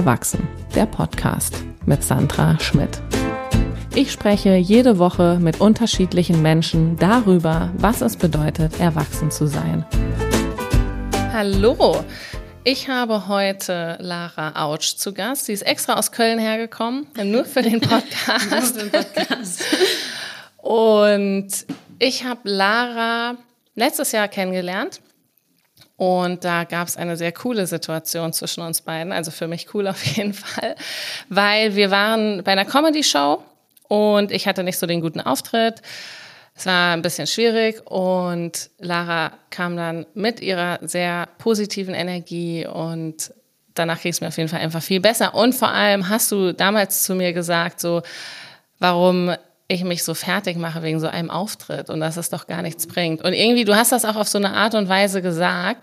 Erwachsen, der Podcast mit Sandra Schmidt. Ich spreche jede Woche mit unterschiedlichen Menschen darüber, was es bedeutet, erwachsen zu sein. Hallo, ich habe heute Lara Autsch zu Gast. Sie ist extra aus Köln hergekommen, nur für den Podcast. für den Podcast. Und ich habe Lara letztes Jahr kennengelernt. Und da gab es eine sehr coole Situation zwischen uns beiden, also für mich cool auf jeden Fall, weil wir waren bei einer Comedy-Show und ich hatte nicht so den guten Auftritt. Es war ein bisschen schwierig und Lara kam dann mit ihrer sehr positiven Energie und danach ging es mir auf jeden Fall einfach viel besser. Und vor allem hast du damals zu mir gesagt, so, warum ich mich so fertig mache wegen so einem Auftritt und dass es doch gar nichts bringt. Und irgendwie, du hast das auch auf so eine Art und Weise gesagt,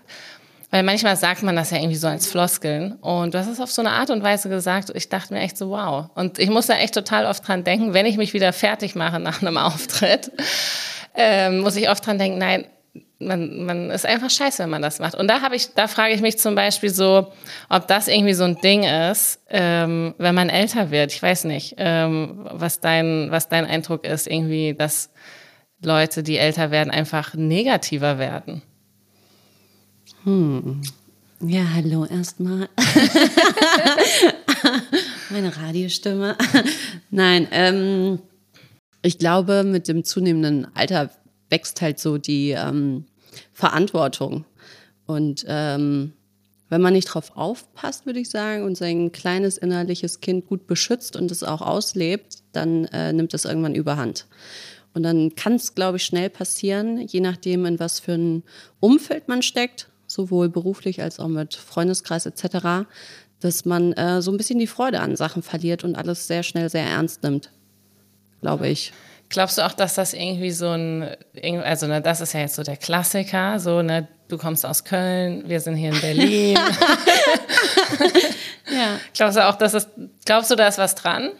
weil manchmal sagt man das ja irgendwie so als Floskeln. Und du hast es auf so eine Art und Weise gesagt. Ich dachte mir echt so, wow. Und ich muss da echt total oft dran denken, wenn ich mich wieder fertig mache nach einem Auftritt, ähm, muss ich oft dran denken, nein, man, man ist einfach scheiße, wenn man das macht. Und da habe ich, da frage ich mich zum Beispiel so, ob das irgendwie so ein Ding ist, ähm, wenn man älter wird. Ich weiß nicht, ähm, was dein, was dein Eindruck ist, irgendwie, dass Leute, die älter werden, einfach negativer werden. Hm. Ja, hallo erstmal. Meine Radiostimme. Nein, ähm, ich glaube, mit dem zunehmenden Alter wächst halt so die ähm, Verantwortung. Und ähm, wenn man nicht drauf aufpasst, würde ich sagen, und sein kleines innerliches Kind gut beschützt und es auch auslebt, dann äh, nimmt es irgendwann überhand. Und dann kann es, glaube ich, schnell passieren, je nachdem, in was für ein Umfeld man steckt, sowohl beruflich als auch mit Freundeskreis etc., dass man äh, so ein bisschen die Freude an Sachen verliert und alles sehr schnell sehr ernst nimmt, glaube ich. Glaubst du auch, dass das irgendwie so ein, also ne, das ist ja jetzt so der Klassiker, so ne, du kommst aus Köln, wir sind hier in Berlin. ja. Glaubst du auch, dass es, glaubst du, da ist was dran?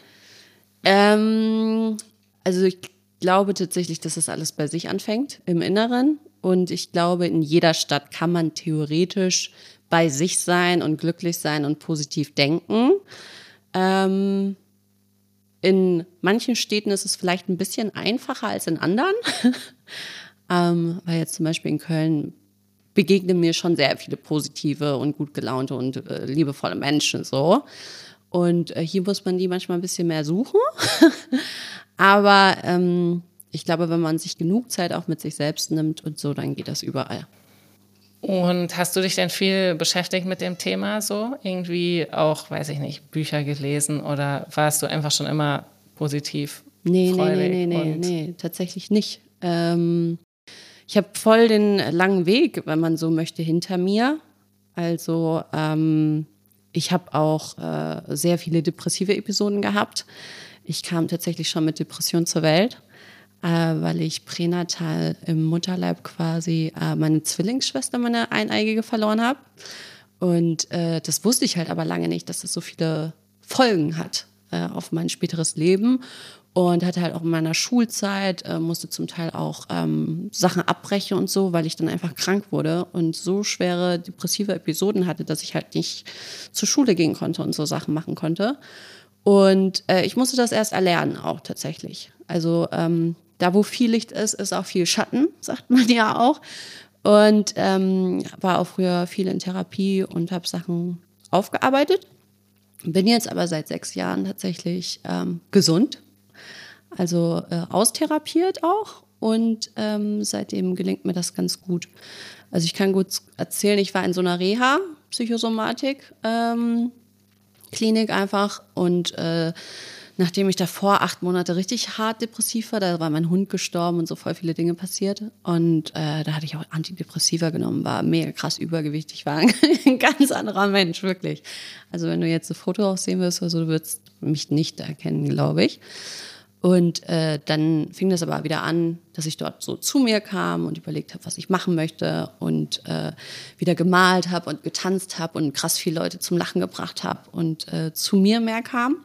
Ähm, also ich glaube tatsächlich, dass das alles bei sich anfängt, im Inneren. Und ich glaube, in jeder Stadt kann man theoretisch bei sich sein und glücklich sein und positiv denken. Ähm, in manchen Städten ist es vielleicht ein bisschen einfacher als in anderen, ähm, weil jetzt zum Beispiel in Köln begegnen mir schon sehr viele positive und gut gelaunte und äh, liebevolle Menschen so. Und äh, hier muss man die manchmal ein bisschen mehr suchen. Aber ähm, ich glaube, wenn man sich genug Zeit auch mit sich selbst nimmt und so, dann geht das überall. Und hast du dich denn viel beschäftigt mit dem Thema so? Irgendwie auch, weiß ich nicht, Bücher gelesen oder warst du einfach schon immer positiv? Nee, nee, nee, nee, nee, nee, tatsächlich nicht. Ähm, ich habe voll den langen Weg, wenn man so möchte, hinter mir. Also ähm, ich habe auch äh, sehr viele depressive Episoden gehabt. Ich kam tatsächlich schon mit Depression zur Welt weil ich pränatal im Mutterleib quasi äh, meine Zwillingsschwester, meine Eineigige, verloren habe. Und äh, das wusste ich halt aber lange nicht, dass das so viele Folgen hat äh, auf mein späteres Leben. Und hatte halt auch in meiner Schulzeit, äh, musste zum Teil auch ähm, Sachen abbrechen und so, weil ich dann einfach krank wurde und so schwere depressive Episoden hatte, dass ich halt nicht zur Schule gehen konnte und so Sachen machen konnte. Und äh, ich musste das erst erlernen auch tatsächlich. Also ähm, da, wo viel Licht ist, ist auch viel Schatten, sagt man ja auch. Und ähm, war auch früher viel in Therapie und habe Sachen aufgearbeitet. Bin jetzt aber seit sechs Jahren tatsächlich ähm, gesund, also äh, austherapiert auch. Und ähm, seitdem gelingt mir das ganz gut. Also ich kann gut erzählen, ich war in so einer Reha, Psychosomatik, ähm, Klinik einfach und äh, nachdem ich davor acht Monate richtig hart depressiv war, da war mein Hund gestorben und so voll viele Dinge passiert. Und äh, da hatte ich auch Antidepressiva genommen, war mega krass übergewichtig, war ein ganz anderer Mensch, wirklich. Also wenn du jetzt ein Foto aussehen wirst oder so, du würdest mich nicht erkennen, glaube ich. Und äh, dann fing das aber wieder an, dass ich dort so zu mir kam und überlegt habe, was ich machen möchte und äh, wieder gemalt habe und getanzt habe und krass viele Leute zum Lachen gebracht habe und äh, zu mir mehr kam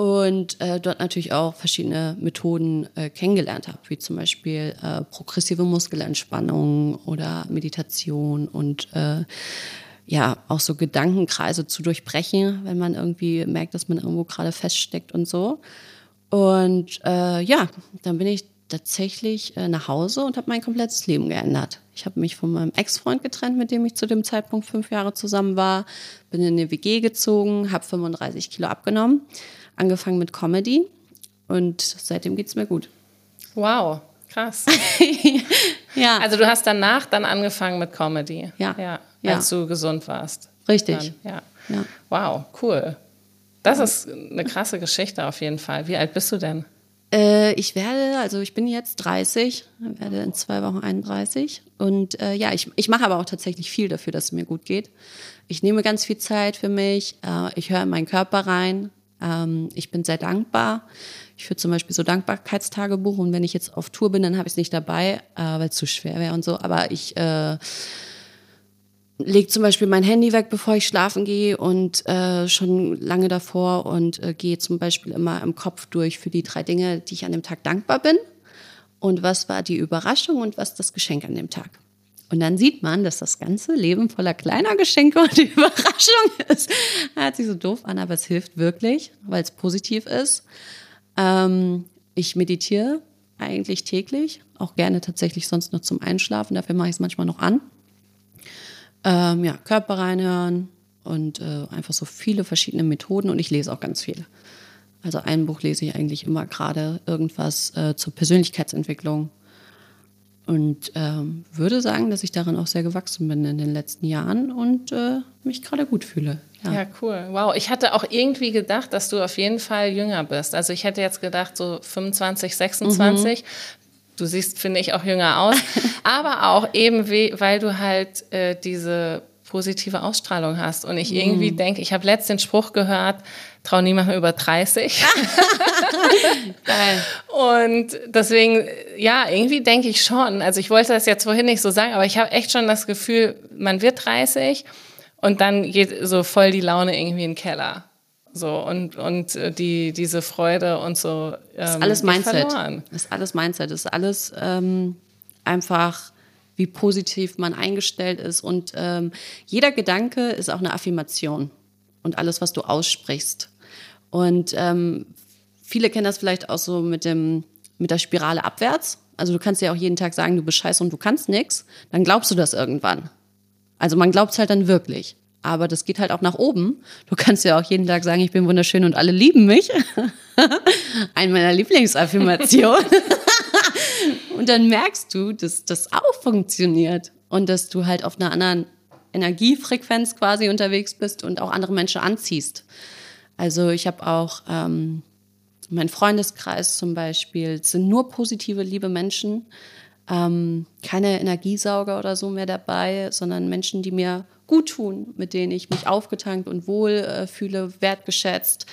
und äh, dort natürlich auch verschiedene Methoden äh, kennengelernt habe, wie zum Beispiel äh, progressive Muskelentspannung oder Meditation und äh, ja, auch so Gedankenkreise zu durchbrechen, wenn man irgendwie merkt, dass man irgendwo gerade feststeckt und so. Und äh, ja, dann bin ich tatsächlich äh, nach Hause und habe mein komplettes Leben geändert. Ich habe mich von meinem Ex-Freund getrennt, mit dem ich zu dem Zeitpunkt fünf Jahre zusammen war, bin in eine WG gezogen, habe 35 Kilo abgenommen, angefangen mit Comedy und seitdem geht es mir gut. Wow, krass. ja. Also du hast danach dann angefangen mit Comedy. Ja. ja Ja. als du gesund warst. Richtig. Dann, ja. Ja. Wow, cool. Das ist eine krasse Geschichte auf jeden Fall. Wie alt bist du denn? Äh, ich werde, also ich bin jetzt 30, werde in zwei Wochen 31. Und äh, ja, ich, ich mache aber auch tatsächlich viel dafür, dass es mir gut geht. Ich nehme ganz viel Zeit für mich. Äh, ich höre in meinen Körper rein. Ähm, ich bin sehr dankbar. Ich führe zum Beispiel so Dankbarkeitstagebuch und wenn ich jetzt auf Tour bin, dann habe ich es nicht dabei, äh, weil es zu schwer wäre und so. Aber ich äh, lege zum Beispiel mein Handy weg, bevor ich schlafen gehe und äh, schon lange davor und äh, gehe zum Beispiel immer im Kopf durch für die drei Dinge, die ich an dem Tag dankbar bin und was war die Überraschung und was das Geschenk an dem Tag. Und dann sieht man, dass das ganze Leben voller kleiner Geschenke und Überraschung ist. Hört sich so doof an, aber es hilft wirklich, weil es positiv ist. Ähm, ich meditiere eigentlich täglich, auch gerne tatsächlich sonst noch zum Einschlafen. Dafür mache ich es manchmal noch an. Ähm, ja, Körper reinhören und äh, einfach so viele verschiedene Methoden und ich lese auch ganz viel. Also ein Buch lese ich eigentlich immer gerade irgendwas äh, zur Persönlichkeitsentwicklung und ähm, würde sagen, dass ich darin auch sehr gewachsen bin in den letzten Jahren und äh, mich gerade gut fühle. Ja. Ja, cool. Wow. Ich hatte auch irgendwie gedacht, dass du auf jeden Fall jünger bist. Also ich hätte jetzt gedacht, so 25, 26. Du siehst, finde ich, auch jünger aus. Aber auch eben, we- weil du halt äh, diese positive Ausstrahlung hast. Und ich irgendwie denke, ich habe letzt den Spruch gehört, trau niemandem über 30. Geil. Und deswegen, ja, irgendwie denke ich schon. Also ich wollte das jetzt vorhin nicht so sagen, aber ich habe echt schon das Gefühl, man wird 30 und dann geht so voll die Laune irgendwie in den Keller. So und, und äh, die, diese Freude und so. Ähm, ist alles Mindset. verloren. Ist alles Mindset. Ist alles ähm, einfach, wie positiv man eingestellt ist. Und ähm, jeder Gedanke ist auch eine Affirmation. Und alles, was du aussprichst. Und ähm, viele kennen das vielleicht auch so mit, dem, mit der Spirale abwärts. Also du kannst ja auch jeden Tag sagen, du bist scheiße und du kannst nichts. Dann glaubst du das irgendwann. Also man glaubt es halt dann wirklich. Aber das geht halt auch nach oben. Du kannst ja auch jeden Tag sagen, ich bin wunderschön und alle lieben mich. Eine meiner Lieblingsaffirmationen. dann merkst du, dass das auch funktioniert. Und dass du halt auf einer anderen Energiefrequenz quasi unterwegs bist und auch andere Menschen anziehst. Also ich habe auch ähm, mein Freundeskreis zum Beispiel, sind nur positive, liebe Menschen ähm, keine Energiesauger oder so mehr dabei, sondern Menschen, die mir gut tun, mit denen ich mich aufgetankt und wohl äh, fühle, wertgeschätzt.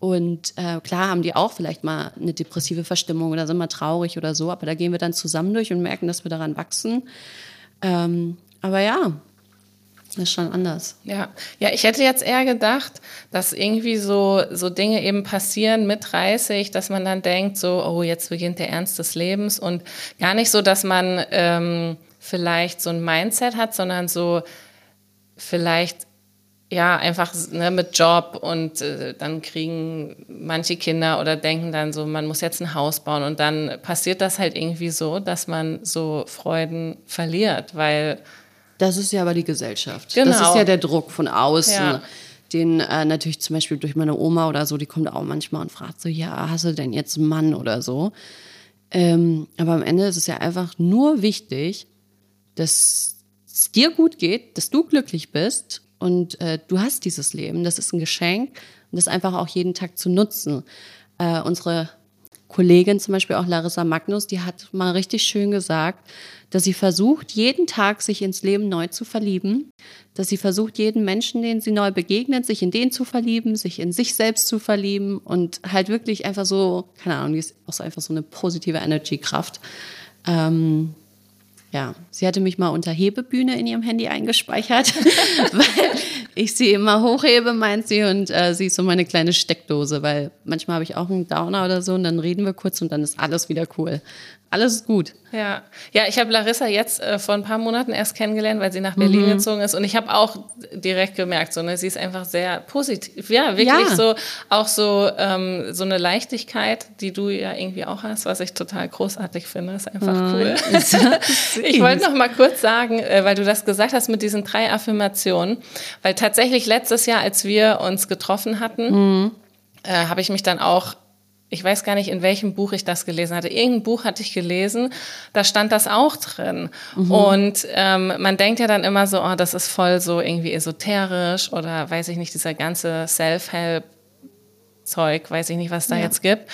Und äh, klar haben die auch vielleicht mal eine depressive Verstimmung oder sind mal traurig oder so, aber da gehen wir dann zusammen durch und merken, dass wir daran wachsen. Ähm, aber ja, das ist schon anders. Ja, ja, ich hätte jetzt eher gedacht, dass irgendwie so, so Dinge eben passieren mit 30, dass man dann denkt, so, oh, jetzt beginnt der Ernst des Lebens und gar nicht so, dass man ähm, vielleicht so ein Mindset hat, sondern so vielleicht ja einfach ne, mit Job und äh, dann kriegen manche Kinder oder denken dann so, man muss jetzt ein Haus bauen und dann passiert das halt irgendwie so, dass man so Freuden verliert, weil Das ist ja aber die Gesellschaft. Genau. Das ist ja der Druck von außen. Ja. Den äh, natürlich zum Beispiel durch meine Oma oder so, die kommt auch manchmal und fragt so, ja, hast du denn jetzt einen Mann oder so? Ähm, aber am Ende ist es ja einfach nur wichtig, dass es dir gut geht, dass du glücklich bist und äh, du hast dieses Leben. Das ist ein Geschenk und das einfach auch jeden Tag zu nutzen. Äh, unsere Kollegin zum Beispiel auch Larissa Magnus, die hat mal richtig schön gesagt, dass sie versucht, jeden Tag sich ins Leben neu zu verlieben, dass sie versucht, jeden Menschen, den sie neu begegnet, sich in den zu verlieben, sich in sich selbst zu verlieben und halt wirklich einfach so, keine Ahnung, die ist auch so einfach so eine positive Energiekraft. Ähm, ja, sie hatte mich mal unter Hebebühne in ihrem Handy eingespeichert, weil ich sie immer hochhebe, meint sie, und äh, sie ist so meine kleine Steckdose, weil manchmal habe ich auch einen Downer oder so und dann reden wir kurz und dann ist alles wieder cool. Alles ist gut. Ja, ja ich habe Larissa jetzt äh, vor ein paar Monaten erst kennengelernt, weil sie nach Berlin mhm. gezogen ist. Und ich habe auch direkt gemerkt, so, ne, sie ist einfach sehr positiv. Ja, wirklich ja. so, auch so, ähm, so eine Leichtigkeit, die du ja irgendwie auch hast, was ich total großartig finde. Ist einfach oh, cool. ich wollte noch mal kurz sagen, äh, weil du das gesagt hast mit diesen drei Affirmationen, weil tatsächlich letztes Jahr, als wir uns getroffen hatten, mhm. äh, habe ich mich dann auch ich weiß gar nicht, in welchem Buch ich das gelesen hatte. Irgendein Buch hatte ich gelesen, da stand das auch drin. Mhm. Und ähm, man denkt ja dann immer so, oh, das ist voll so irgendwie esoterisch oder weiß ich nicht, dieser ganze Self-Help-Zeug, weiß ich nicht, was da ja. jetzt gibt.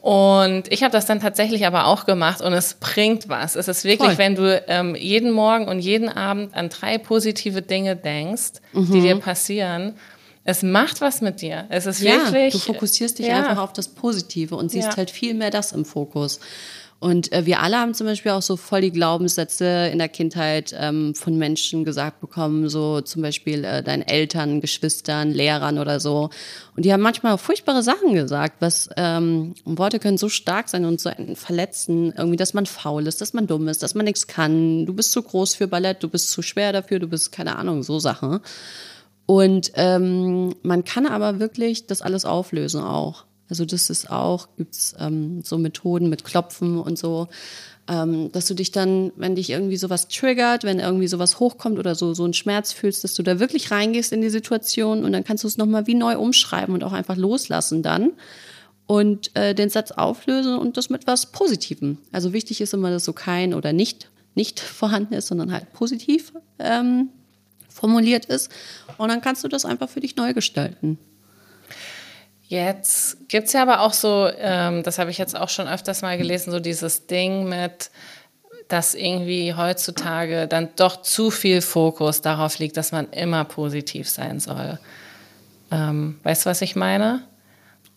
Und ich habe das dann tatsächlich aber auch gemacht und es bringt was. Es ist wirklich, Voll. wenn du ähm, jeden Morgen und jeden Abend an drei positive Dinge denkst, mhm. die dir passieren, es macht was mit dir. Es ist ja, wirklich. Du fokussierst dich ja. einfach auf das Positive und siehst ja. halt viel mehr das im Fokus. Und äh, wir alle haben zum Beispiel auch so voll die Glaubenssätze in der Kindheit ähm, von Menschen gesagt bekommen, so zum Beispiel äh, deinen Eltern, Geschwistern, Lehrern oder so. Und die haben manchmal furchtbare Sachen gesagt, was ähm, Worte können so stark sein und so verletzen, irgendwie, dass man faul ist, dass man dumm ist, dass man nichts kann, du bist zu groß für Ballett, du bist zu schwer dafür, du bist keine Ahnung, so Sachen. Und ähm, man kann aber wirklich das alles auflösen auch. Also das ist auch, gibt's ähm, so Methoden mit Klopfen und so, ähm, dass du dich dann, wenn dich irgendwie sowas triggert, wenn irgendwie sowas hochkommt oder so, so einen Schmerz fühlst, dass du da wirklich reingehst in die Situation und dann kannst du es nochmal wie neu umschreiben und auch einfach loslassen dann und äh, den Satz auflösen und das mit was Positivem. Also wichtig ist immer, dass so kein oder nicht nicht vorhanden ist, sondern halt positiv ähm, formuliert ist. Und dann kannst du das einfach für dich neu gestalten. Jetzt gibt es ja aber auch so, ähm, das habe ich jetzt auch schon öfters mal gelesen, so dieses Ding mit, dass irgendwie heutzutage dann doch zu viel Fokus darauf liegt, dass man immer positiv sein soll. Ähm, weißt du, was ich meine?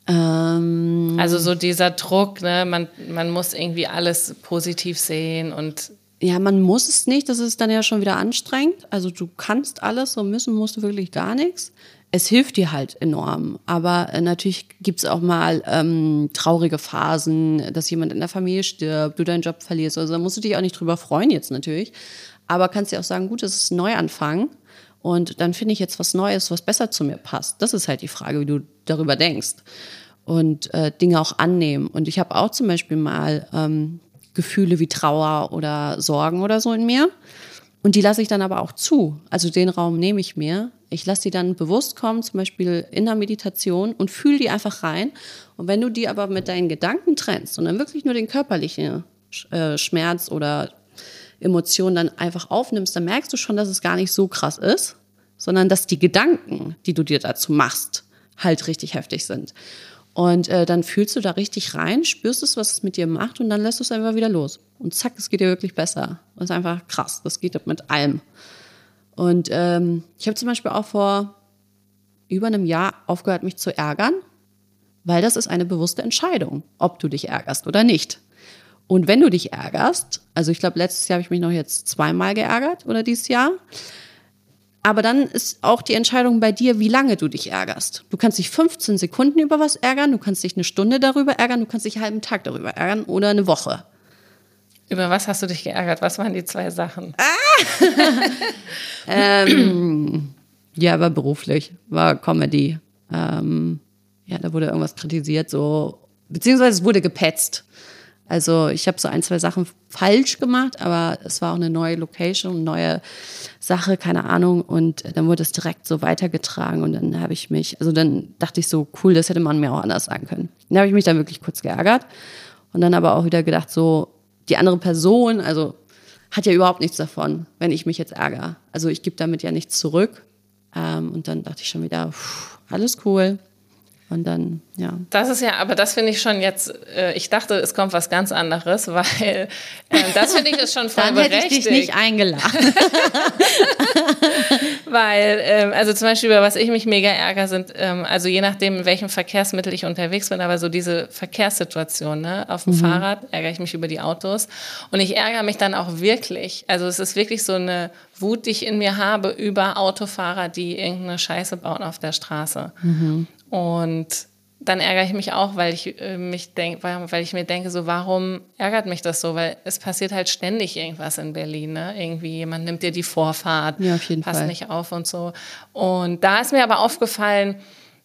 Ähm also so dieser Druck, ne? man, man muss irgendwie alles positiv sehen und ja, man muss es nicht, das ist dann ja schon wieder anstrengend. Also du kannst alles, so müssen musst du wirklich gar nichts. Es hilft dir halt enorm. Aber äh, natürlich gibt's auch mal ähm, traurige Phasen, dass jemand in der Familie stirbt, du deinen Job verlierst. Also da musst du dich auch nicht drüber freuen jetzt natürlich. Aber kannst dir auch sagen, gut, das ist ein Neuanfang. Und dann finde ich jetzt was Neues, was besser zu mir passt. Das ist halt die Frage, wie du darüber denkst. Und äh, Dinge auch annehmen. Und ich habe auch zum Beispiel mal ähm, Gefühle wie Trauer oder Sorgen oder so in mir. Und die lasse ich dann aber auch zu. Also den Raum nehme ich mir. Ich lasse die dann bewusst kommen, zum Beispiel in der Meditation und fühle die einfach rein. Und wenn du die aber mit deinen Gedanken trennst und dann wirklich nur den körperlichen äh, Schmerz oder Emotion dann einfach aufnimmst, dann merkst du schon, dass es gar nicht so krass ist, sondern dass die Gedanken, die du dir dazu machst, halt richtig heftig sind. Und äh, dann fühlst du da richtig rein, spürst es, was es mit dir macht und dann lässt du es einfach wieder los. Und zack, es geht dir wirklich besser. Das ist einfach krass. Das geht mit allem. Und ähm, ich habe zum Beispiel auch vor über einem Jahr aufgehört, mich zu ärgern, weil das ist eine bewusste Entscheidung, ob du dich ärgerst oder nicht. Und wenn du dich ärgerst, also ich glaube, letztes Jahr habe ich mich noch jetzt zweimal geärgert oder dieses Jahr, aber dann ist auch die Entscheidung bei dir, wie lange du dich ärgerst. Du kannst dich 15 Sekunden über was ärgern, du kannst dich eine Stunde darüber ärgern, du kannst dich einen halben Tag darüber ärgern oder eine Woche. Über was hast du dich geärgert? Was waren die zwei Sachen? Ah! ähm, ja, war beruflich, war Comedy. Ähm, ja, da wurde irgendwas kritisiert, so beziehungsweise es wurde gepetzt. Also ich habe so ein, zwei Sachen falsch gemacht, aber es war auch eine neue Location, eine neue Sache, keine Ahnung. Und dann wurde es direkt so weitergetragen und dann habe ich mich, also dann dachte ich so, cool, das hätte man mir auch anders sagen können. Dann habe ich mich dann wirklich kurz geärgert und dann aber auch wieder gedacht, so die andere Person, also hat ja überhaupt nichts davon, wenn ich mich jetzt ärgere. Also ich gebe damit ja nichts zurück. Ähm, und dann dachte ich schon wieder, pff, alles cool, und dann, ja. Das ist ja, aber das finde ich schon jetzt, äh, ich dachte, es kommt was ganz anderes, weil äh, das finde ich ist schon voll Dann berechtigt. hätte ich dich nicht eingeladen. weil, ähm, also zum Beispiel, über was ich mich mega ärgere, sind, ähm, also je nachdem, in welchem Verkehrsmittel ich unterwegs bin, aber so diese Verkehrssituation, ne? Auf dem mhm. Fahrrad ärgere ich mich über die Autos. Und ich ärgere mich dann auch wirklich. Also es ist wirklich so eine Wut, die ich in mir habe über Autofahrer, die irgendeine Scheiße bauen auf der Straße. Mhm. Und dann ärgere ich mich auch, weil ich äh, mich denk, weil ich mir denke, so warum ärgert mich das so? Weil es passiert halt ständig irgendwas in Berlin, ne? Irgendwie jemand nimmt dir die Vorfahrt, ja, auf jeden passt Fall. nicht auf und so. Und da ist mir aber aufgefallen,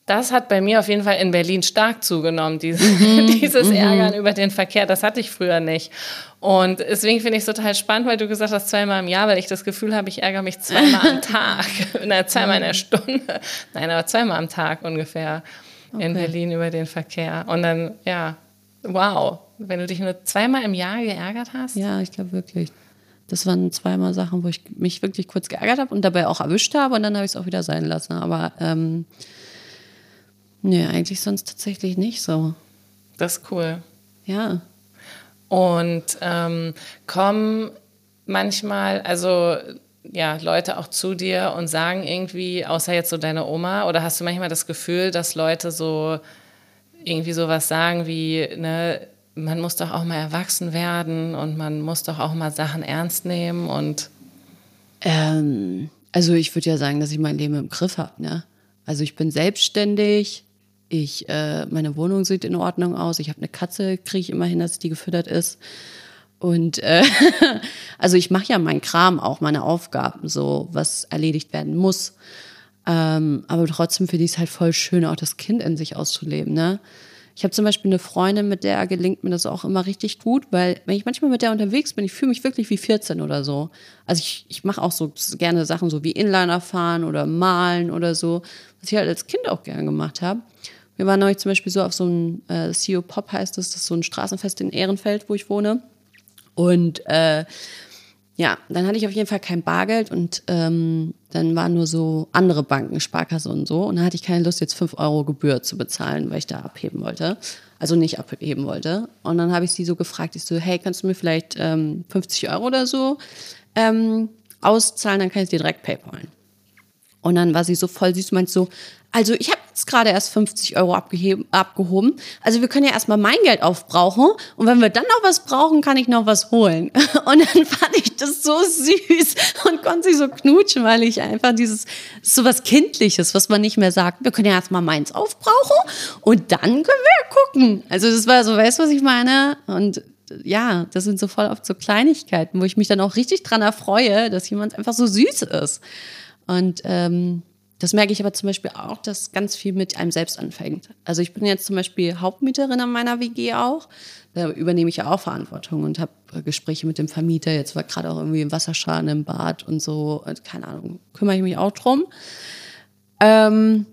das hat bei mir auf jeden Fall in Berlin stark zugenommen, dieses, mhm, dieses mhm. Ärgern über den Verkehr. Das hatte ich früher nicht. Und deswegen finde ich es total spannend, weil du gesagt hast, zweimal im Jahr, weil ich das Gefühl habe, ich ärgere mich zweimal am Tag. Na, zweimal in der Stunde. Nein, aber zweimal am Tag ungefähr okay. in Berlin über den Verkehr. Und dann, ja, wow, wenn du dich nur zweimal im Jahr geärgert hast. Ja, ich glaube wirklich. Das waren zweimal Sachen, wo ich mich wirklich kurz geärgert habe und dabei auch erwischt habe und dann habe ich es auch wieder sein lassen. Aber ähm, nee, eigentlich sonst tatsächlich nicht so. Das ist cool. Ja. Und ähm, kommen manchmal, also ja, Leute auch zu dir und sagen irgendwie, außer jetzt so deine Oma, oder hast du manchmal das Gefühl, dass Leute so irgendwie sowas sagen wie, ne, man muss doch auch mal erwachsen werden und man muss doch auch mal Sachen ernst nehmen und ähm, also ich würde ja sagen, dass ich mein Leben im Griff habe, ne? Also ich bin selbstständig, ich äh, meine Wohnung sieht in Ordnung aus, ich habe eine Katze, kriege ich immer hin, dass die gefüttert ist. Und äh, also ich mache ja meinen Kram auch, meine Aufgaben, so was erledigt werden muss. Ähm, aber trotzdem finde ich es halt voll schön, auch das Kind in sich auszuleben. Ne? Ich habe zum Beispiel eine Freundin, mit der gelingt mir das auch immer richtig gut, weil wenn ich manchmal mit der unterwegs bin, ich fühle mich wirklich wie 14 oder so. Also ich, ich mache auch so gerne Sachen so wie Inliner fahren oder malen oder so, was ich halt als Kind auch gerne gemacht habe. Wir waren neulich zum Beispiel so auf so einem äh, CEO Pop heißt das, das ist so ein Straßenfest in Ehrenfeld, wo ich wohne. Und äh, ja, dann hatte ich auf jeden Fall kein Bargeld und ähm, dann waren nur so andere Banken, Sparkasse und so. Und dann hatte ich keine Lust, jetzt fünf Euro Gebühr zu bezahlen, weil ich da abheben wollte. Also nicht abheben wollte. Und dann habe ich sie so gefragt, ich so, hey, kannst du mir vielleicht ähm, 50 Euro oder so ähm, auszahlen, dann kann ich dir direkt PayPalen. Und dann war sie so voll süß, meint so, also ich habe jetzt gerade erst 50 Euro abgehoben. Also wir können ja erstmal mein Geld aufbrauchen und wenn wir dann noch was brauchen, kann ich noch was holen. Und dann fand ich das so süß und konnte sie so knutschen, weil ich einfach dieses, so was Kindliches, was man nicht mehr sagt. Wir können ja erstmal meins aufbrauchen und dann können wir gucken. Also das war so, weißt du, was ich meine? Und ja, das sind so voll oft so Kleinigkeiten, wo ich mich dann auch richtig dran erfreue, dass jemand einfach so süß ist. Und ähm, das merke ich aber zum Beispiel auch, dass ganz viel mit einem selbst anfängt. Also ich bin jetzt zum Beispiel Hauptmieterin an meiner WG auch. Da übernehme ich ja auch Verantwortung und habe äh, Gespräche mit dem Vermieter. Jetzt war gerade auch irgendwie ein Wasserschaden im Bad und so. Keine Ahnung, kümmere ich mich auch drum. Ähm,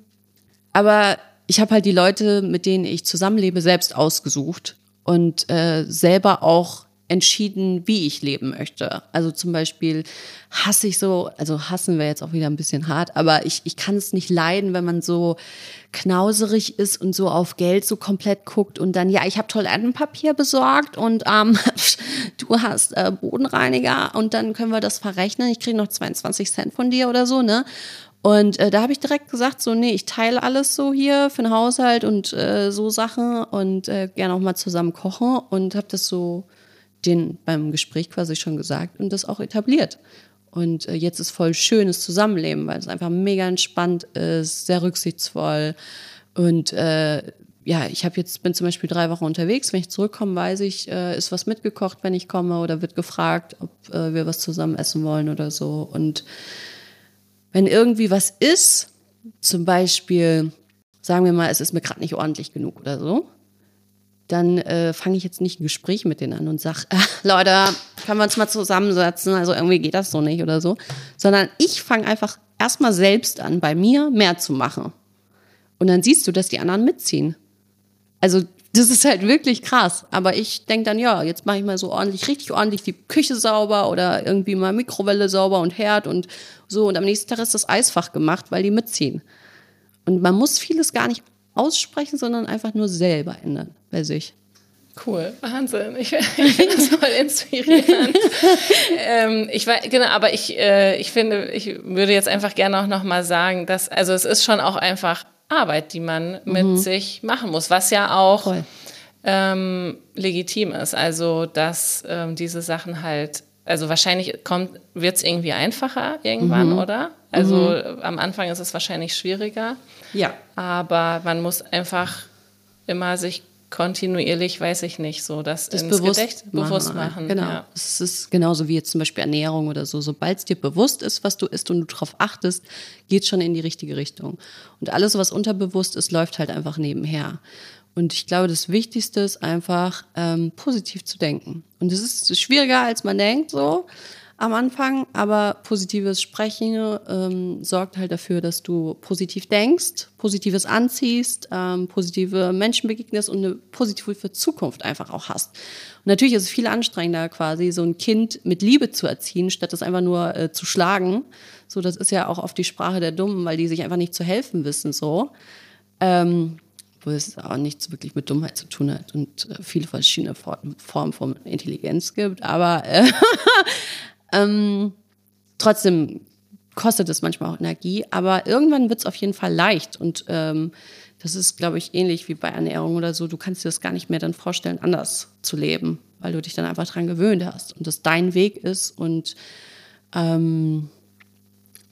aber ich habe halt die Leute, mit denen ich zusammenlebe, selbst ausgesucht und äh, selber auch entschieden, wie ich leben möchte. Also zum Beispiel hasse ich so, also hassen wäre jetzt auch wieder ein bisschen hart, aber ich, ich kann es nicht leiden, wenn man so knauserig ist und so auf Geld so komplett guckt und dann, ja, ich habe Toilettenpapier besorgt und ähm, du hast äh, Bodenreiniger und dann können wir das verrechnen. Ich kriege noch 22 Cent von dir oder so, ne? Und äh, da habe ich direkt gesagt, so, nee, ich teile alles so hier für den Haushalt und äh, so Sachen und äh, gerne auch mal zusammen kochen und habe das so den beim Gespräch quasi schon gesagt und das auch etabliert. Und äh, jetzt ist voll schönes Zusammenleben, weil es einfach mega entspannt ist, sehr rücksichtsvoll. Und äh, ja, ich habe jetzt bin zum Beispiel drei Wochen unterwegs. Wenn ich zurückkomme, weiß ich, äh, ist was mitgekocht, wenn ich komme, oder wird gefragt, ob äh, wir was zusammen essen wollen oder so. Und wenn irgendwie was ist, zum Beispiel, sagen wir mal, es ist mir gerade nicht ordentlich genug oder so, dann äh, fange ich jetzt nicht ein Gespräch mit denen an und sage, äh, Leute, können wir uns mal zusammensetzen, also irgendwie geht das so nicht oder so, sondern ich fange einfach erstmal selbst an, bei mir mehr zu machen. Und dann siehst du, dass die anderen mitziehen. Also das ist halt wirklich krass. Aber ich denke dann, ja, jetzt mache ich mal so ordentlich, richtig ordentlich die Küche sauber oder irgendwie mal Mikrowelle sauber und Herd und so. Und am nächsten Tag ist das Eisfach gemacht, weil die mitziehen. Und man muss vieles gar nicht aussprechen, sondern einfach nur selber ändern bei sich. Cool, Wahnsinn. Ich, ich finde das voll inspirierend. ähm, ich war, genau, aber ich, äh, ich finde, ich würde jetzt einfach gerne auch nochmal sagen, dass, also es ist schon auch einfach Arbeit, die man mhm. mit sich machen muss, was ja auch ähm, legitim ist. Also, dass ähm, diese Sachen halt, also wahrscheinlich kommt, wird es irgendwie einfacher irgendwann, mhm. oder? Also mhm. am Anfang ist es wahrscheinlich schwieriger. Ja. Aber man muss einfach immer sich kontinuierlich, weiß ich nicht, so das, das ins bewusst Gedächt machen. bewusst machen. Genau. Ja. Es ist genauso wie jetzt zum Beispiel Ernährung oder so. Sobald es dir bewusst ist, was du isst und du darauf achtest, geht schon in die richtige Richtung. Und alles, was unterbewusst ist, läuft halt einfach nebenher. Und ich glaube, das Wichtigste ist einfach, ähm, positiv zu denken. Und es ist schwieriger, als man denkt, so am Anfang, aber positives Sprechen ähm, sorgt halt dafür, dass du positiv denkst, positives anziehst, ähm, positive Menschen begegnest und eine positive Zukunft einfach auch hast. Und natürlich ist es viel anstrengender, quasi so ein Kind mit Liebe zu erziehen, statt es einfach nur äh, zu schlagen. So, das ist ja auch oft die Sprache der Dummen, weil die sich einfach nicht zu helfen wissen, so. Ähm, wo es auch nichts wirklich mit Dummheit zu tun hat und äh, viele verschiedene Formen von Intelligenz gibt. Aber äh, ähm, trotzdem kostet es manchmal auch Energie, aber irgendwann wird es auf jeden Fall leicht. Und ähm, das ist, glaube ich, ähnlich wie bei Ernährung oder so. Du kannst dir das gar nicht mehr dann vorstellen, anders zu leben, weil du dich dann einfach dran gewöhnt hast und das dein Weg ist. Und ähm,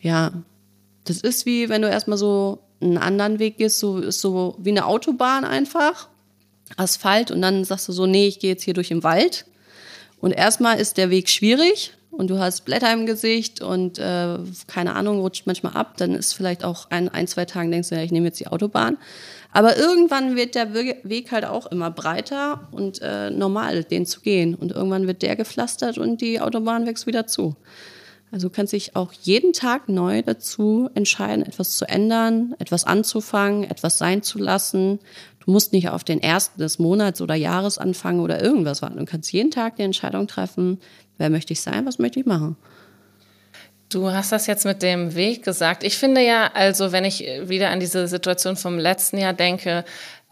ja, das ist wie, wenn du erstmal so einen anderen Weg gehst, so so wie eine Autobahn einfach, Asphalt, und dann sagst du so, nee, ich gehe jetzt hier durch den Wald. Und erstmal ist der Weg schwierig, und du hast Blätter im Gesicht und äh, keine Ahnung, rutscht manchmal ab, dann ist vielleicht auch ein, ein, zwei Tagen denkst du, ja, ich nehme jetzt die Autobahn. Aber irgendwann wird der Weg halt auch immer breiter und äh, normal, den zu gehen. Und irgendwann wird der gepflastert und die Autobahn wächst wieder zu. Also du kannst dich auch jeden Tag neu dazu entscheiden, etwas zu ändern, etwas anzufangen, etwas sein zu lassen. Du musst nicht auf den ersten des Monats oder Jahres anfangen oder irgendwas warten. Du kannst jeden Tag die Entscheidung treffen, wer möchte ich sein, was möchte ich machen. Du hast das jetzt mit dem Weg gesagt. Ich finde ja, also wenn ich wieder an diese Situation vom letzten Jahr denke,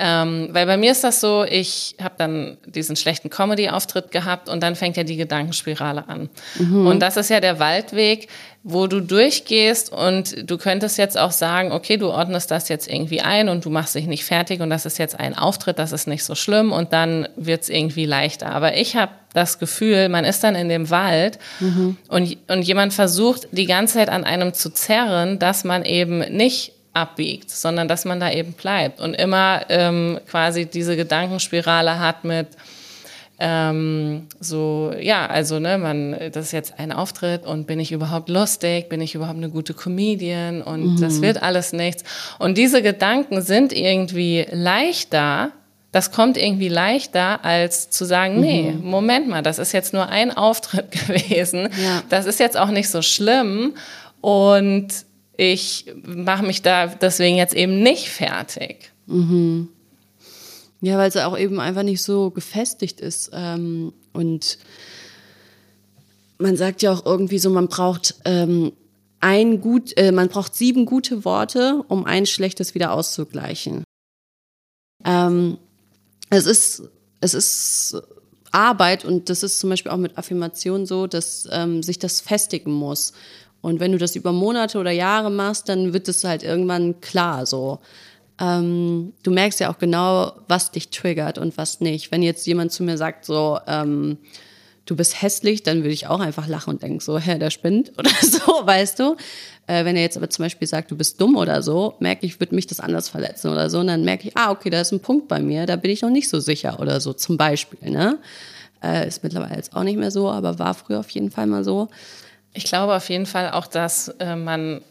ähm, weil bei mir ist das so, ich habe dann diesen schlechten Comedy-Auftritt gehabt und dann fängt ja die Gedankenspirale an. Mhm. Und das ist ja der Waldweg, wo du durchgehst und du könntest jetzt auch sagen, okay, du ordnest das jetzt irgendwie ein und du machst dich nicht fertig und das ist jetzt ein Auftritt, das ist nicht so schlimm und dann wird's irgendwie leichter. Aber ich habe das Gefühl, man ist dann in dem Wald mhm. und, und jemand versucht die ganze Zeit an einem zu zerren, dass man eben nicht abbiegt, sondern dass man da eben bleibt und immer ähm, quasi diese Gedankenspirale hat mit ähm, so, ja, also ne, man, das ist jetzt ein Auftritt und bin ich überhaupt lustig, bin ich überhaupt eine gute Comedian und mhm. das wird alles nichts. Und diese Gedanken sind irgendwie leichter, das kommt irgendwie leichter, als zu sagen, nee, mhm. Moment mal, das ist jetzt nur ein Auftritt gewesen. Ja. Das ist jetzt auch nicht so schlimm. Und ich mache mich da deswegen jetzt eben nicht fertig. Mhm. Ja, weil es auch eben einfach nicht so gefestigt ist. Ähm, und man sagt ja auch irgendwie so, man braucht ähm, ein gut, äh, man braucht sieben gute Worte, um ein schlechtes wieder auszugleichen. Ähm, es ist, es ist Arbeit und das ist zum Beispiel auch mit Affirmationen so, dass ähm, sich das festigen muss. Und wenn du das über Monate oder Jahre machst, dann wird es halt irgendwann klar so. Ähm, du merkst ja auch genau, was dich triggert und was nicht. Wenn jetzt jemand zu mir sagt so, ähm, du bist hässlich, dann würde ich auch einfach lachen und denken so, hä, der spinnt oder so, weißt du. Äh, wenn er jetzt aber zum Beispiel sagt, du bist dumm oder so, merke ich, würde mich das anders verletzen oder so. Und dann merke ich, ah, okay, da ist ein Punkt bei mir, da bin ich noch nicht so sicher oder so, zum Beispiel. Ne? Äh, ist mittlerweile jetzt auch nicht mehr so, aber war früher auf jeden Fall mal so. Ich glaube auf jeden Fall auch, dass äh, man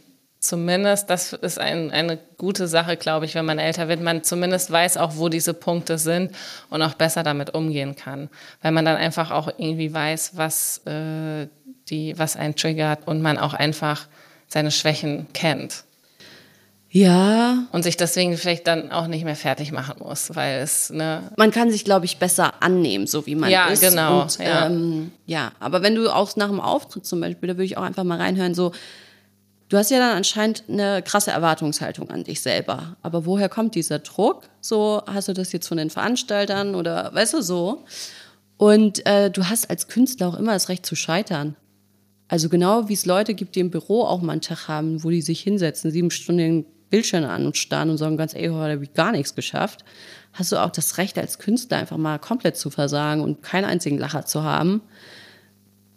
zumindest, das ist ein, eine gute Sache, glaube ich, wenn man älter wird, man zumindest weiß auch, wo diese Punkte sind und auch besser damit umgehen kann. Weil man dann einfach auch irgendwie weiß, was, äh, die, was einen triggert und man auch einfach seine Schwächen kennt. Ja. Und sich deswegen vielleicht dann auch nicht mehr fertig machen muss, weil es, ne. Man kann sich, glaube ich, besser annehmen, so wie man ja, ist. Genau, und, ja, ähm, ja. Aber wenn du auch nach dem Auftritt zum Beispiel, da würde ich auch einfach mal reinhören, so, du hast ja dann anscheinend eine krasse Erwartungshaltung an dich selber. Aber woher kommt dieser Druck? So, hast du das jetzt von den Veranstaltern oder, weißt du, so? Und äh, du hast als Künstler auch immer das Recht zu scheitern. Also genau wie es Leute gibt, die im Büro auch mal einen Tag haben, wo die sich hinsetzen, sieben Stunden Bildschirme an und starren und sagen ganz, ey, heute habe ich gar nichts geschafft, hast du auch das Recht als Künstler einfach mal komplett zu versagen und keinen einzigen Lacher zu haben.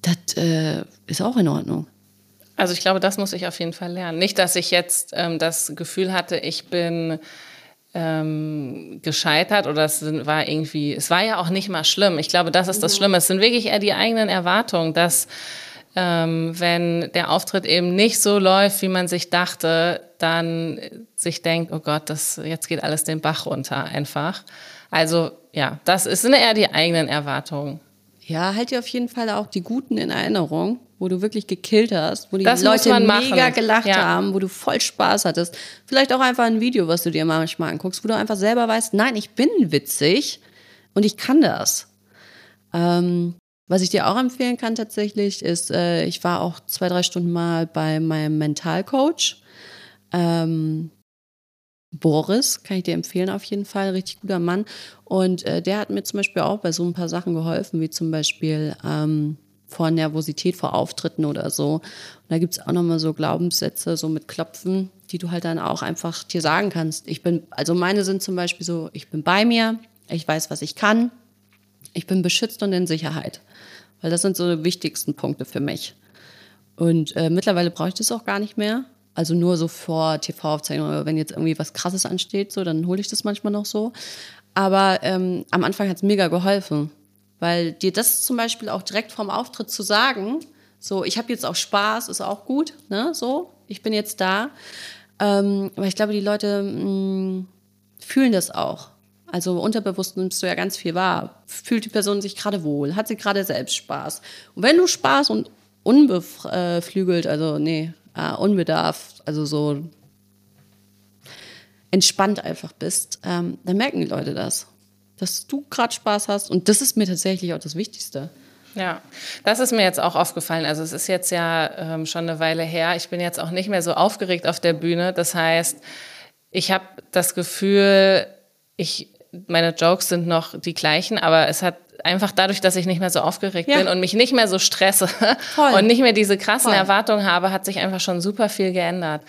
Das äh, ist auch in Ordnung. Also ich glaube, das muss ich auf jeden Fall lernen. Nicht, dass ich jetzt ähm, das Gefühl hatte, ich bin ähm, gescheitert oder es war irgendwie, es war ja auch nicht mal schlimm. Ich glaube, das ist das Schlimme. Es sind wirklich eher die eigenen Erwartungen, dass ähm, wenn der Auftritt eben nicht so läuft, wie man sich dachte, dann sich denkt, oh Gott, das jetzt geht alles den Bach runter einfach. Also ja, das sind eher die eigenen Erwartungen. Ja, halt dir auf jeden Fall auch die guten in Erinnerung, wo du wirklich gekillt hast, wo die das Leute mega gelacht ja. haben, wo du voll Spaß hattest. Vielleicht auch einfach ein Video, was du dir manchmal anguckst, wo du einfach selber weißt, nein, ich bin witzig und ich kann das. Ähm, was ich dir auch empfehlen kann tatsächlich ist, äh, ich war auch zwei, drei Stunden mal bei meinem Mentalcoach. Ähm, Boris, kann ich dir empfehlen auf jeden Fall, richtig guter Mann. Und äh, der hat mir zum Beispiel auch bei so ein paar Sachen geholfen, wie zum Beispiel ähm, vor Nervosität vor Auftritten oder so. Und da gibt's auch nochmal so Glaubenssätze, so mit Klopfen, die du halt dann auch einfach dir sagen kannst. Ich bin, also meine sind zum Beispiel so, ich bin bei mir, ich weiß, was ich kann, ich bin beschützt und in Sicherheit. Weil das sind so die wichtigsten Punkte für mich. Und äh, mittlerweile brauche ich das auch gar nicht mehr. Also nur so vor TV-Aufzeichnungen oder wenn jetzt irgendwie was Krasses ansteht, so, dann hole ich das manchmal noch so. Aber ähm, am Anfang hat es mega geholfen, weil dir das zum Beispiel auch direkt vorm Auftritt zu sagen, so, ich habe jetzt auch Spaß, ist auch gut, ne, so, ich bin jetzt da. Ähm, aber ich glaube, die Leute mh, mm, fühlen das auch. Also unterbewusst nimmst du ja ganz viel wahr. Fühlt die Person sich gerade wohl? Hat sie gerade selbst Spaß? Und wenn du Spaß und unbeflügelt, also nee, äh, unbedarft, also so entspannt einfach bist, ähm, dann merken die Leute das, dass du gerade Spaß hast. Und das ist mir tatsächlich auch das Wichtigste. Ja, das ist mir jetzt auch aufgefallen. Also es ist jetzt ja ähm, schon eine Weile her. Ich bin jetzt auch nicht mehr so aufgeregt auf der Bühne. Das heißt, ich habe das Gefühl, ich meine Jokes sind noch die gleichen, aber es hat einfach dadurch, dass ich nicht mehr so aufgeregt ja. bin und mich nicht mehr so stresse Voll. und nicht mehr diese krassen Voll. Erwartungen habe, hat sich einfach schon super viel geändert.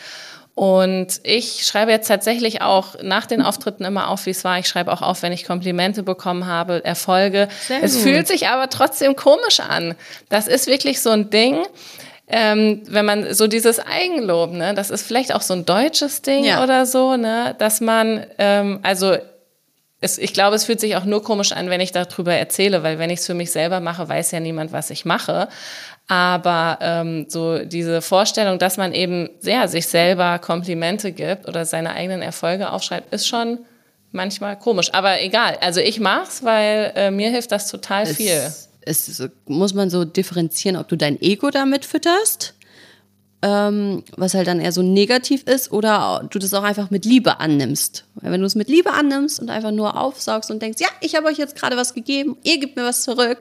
Und ich schreibe jetzt tatsächlich auch nach den Auftritten immer auf, wie es war. Ich schreibe auch auf, wenn ich Komplimente bekommen habe, Erfolge. Sehr es gut. fühlt sich aber trotzdem komisch an. Das ist wirklich so ein Ding. Ähm, wenn man so dieses Eigenlob, ne, das ist vielleicht auch so ein deutsches Ding ja. oder so, ne, dass man, ähm, also es, ich glaube, es fühlt sich auch nur komisch an, wenn ich darüber erzähle, weil wenn ich es für mich selber mache, weiß ja niemand, was ich mache. Aber ähm, so diese Vorstellung, dass man eben sehr sich selber Komplimente gibt oder seine eigenen Erfolge aufschreibt, ist schon manchmal komisch. Aber egal. Also ich mach's, weil äh, mir hilft das total es, viel. Es muss man so differenzieren, ob du dein Ego damit fütterst ähm, was halt dann eher so negativ ist, oder du das auch einfach mit Liebe annimmst. Weil wenn du es mit Liebe annimmst und einfach nur aufsaugst und denkst, ja, ich habe euch jetzt gerade was gegeben, ihr gebt mir was zurück,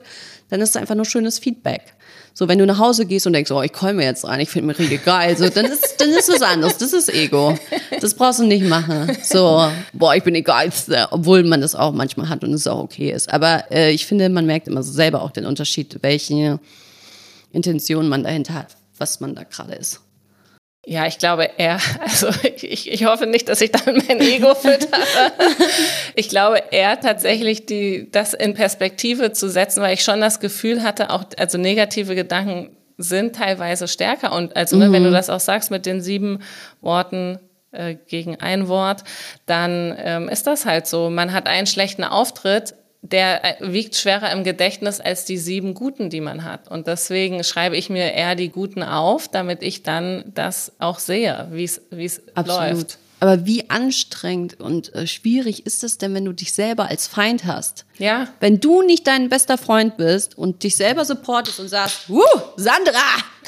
dann ist es einfach nur schönes Feedback. So, wenn du nach Hause gehst und denkst, oh, ich komme mir jetzt rein, ich finde mir richtig geil, so, dann ist, dann ist was anderes. Das ist Ego. Das brauchst du nicht machen. So, boah, ich bin die Geilste, obwohl man das auch manchmal hat und es auch okay ist. Aber äh, ich finde, man merkt immer selber auch den Unterschied, welche Intention man dahinter hat was man da gerade ist. Ja, ich glaube er, also ich, ich hoffe nicht, dass ich damit mein Ego füttere. ich glaube er tatsächlich die, das in Perspektive zu setzen, weil ich schon das Gefühl hatte, auch, also negative Gedanken sind teilweise stärker und also mhm. wenn du mhm. das auch sagst mit den sieben Worten äh, gegen ein Wort, dann ähm, ist das halt so. Man hat einen schlechten Auftritt, der äh, wiegt schwerer im Gedächtnis als die sieben guten, die man hat. Und deswegen schreibe ich mir eher die guten auf, damit ich dann das auch sehe, wie es es läuft. Aber wie anstrengend und äh, schwierig ist es denn, wenn du dich selber als Feind hast? Ja. Wenn du nicht dein bester Freund bist und dich selber supportest und sagst, uh, Sandra,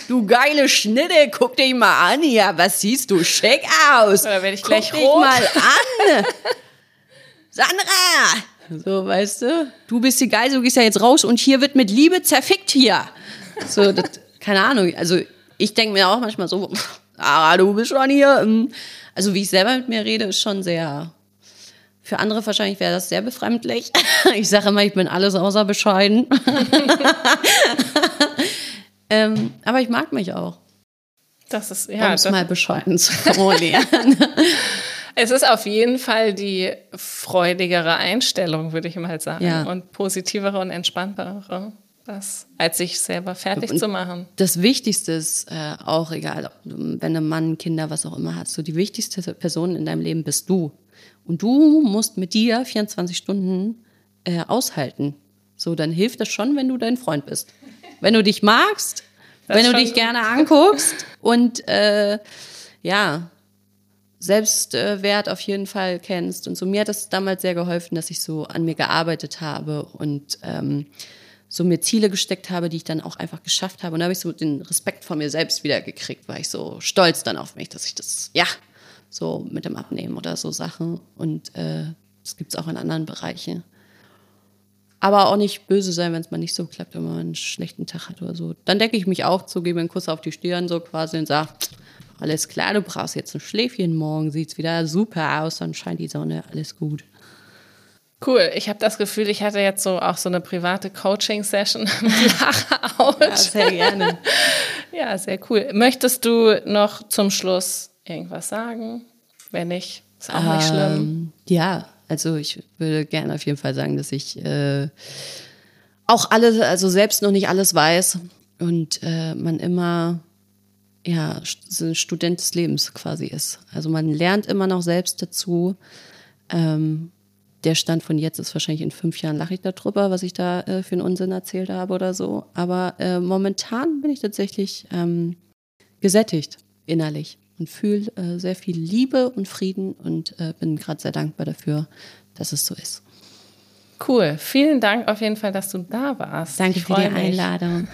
du geile Schnitte, guck dich mal an hier, was siehst du schick aus? Oder werde ich gleich guck rot? dich mal an. Sandra, so, weißt du? Du bist die Geil, du gehst ja jetzt raus und hier wird mit Liebe zerfickt hier. So, das, keine Ahnung. Also, ich denke mir auch manchmal so, ah, du bist schon hier. Ähm, also, wie ich selber mit mir rede, ist schon sehr. Für andere wahrscheinlich wäre das sehr befremdlich. Ich sage immer, ich bin alles außer bescheiden. ähm, aber ich mag mich auch. Das ist, ja. Um es mal bescheiden zu formulieren. Es ist auf jeden Fall die freudigere Einstellung, würde ich mal sagen. Ja. Und positivere und entspanntere. Das, als sich selber fertig und zu machen. Das Wichtigste ist äh, auch, egal, wenn ein Mann, Kinder, was auch immer hast, so die wichtigste Person in deinem Leben bist du. Und du musst mit dir 24 Stunden äh, aushalten. So, dann hilft das schon, wenn du dein Freund bist. Wenn du dich magst, das wenn du dich gerne anguckst und äh, ja, Selbstwert auf jeden Fall kennst. Und so mir hat das damals sehr geholfen, dass ich so an mir gearbeitet habe und ähm, so mir Ziele gesteckt habe, die ich dann auch einfach geschafft habe. Und da habe ich so den Respekt vor mir selbst wieder gekriegt, war ich so stolz dann auf mich, dass ich das, ja, so mit dem Abnehmen oder so Sachen. Und äh, das gibt es auch in anderen Bereichen. Aber auch nicht böse sein, wenn es mal nicht so klappt, wenn man einen schlechten Tag hat oder so. Dann decke ich mich auch zu, gebe einen Kuss auf die Stirn so quasi und sage, alles klar, du brauchst jetzt ein Schläfchen, morgen sieht es wieder super aus, dann scheint die Sonne, alles gut. Cool. Ich habe das Gefühl, ich hatte jetzt so auch so eine private Coaching-Session mit Lara Autsch. Ja, sehr gerne. ja, sehr cool. Möchtest du noch zum Schluss irgendwas sagen? Wenn nicht, ist auch nicht schlimm. Ähm, ja, also ich würde gerne auf jeden Fall sagen, dass ich äh, auch alles, also selbst noch nicht alles weiß und äh, man immer ja ein Student des Lebens quasi ist. Also man lernt immer noch selbst dazu. Ähm, der Stand von jetzt ist wahrscheinlich in fünf Jahren lache ich darüber, was ich da äh, für einen Unsinn erzählt habe oder so. Aber äh, momentan bin ich tatsächlich ähm, gesättigt innerlich und fühle äh, sehr viel Liebe und Frieden und äh, bin gerade sehr dankbar dafür, dass es so ist. Cool. Vielen Dank auf jeden Fall, dass du da warst. Danke für die. Einladung.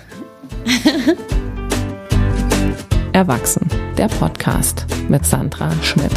Erwachsen, der Podcast mit Sandra Schmidt.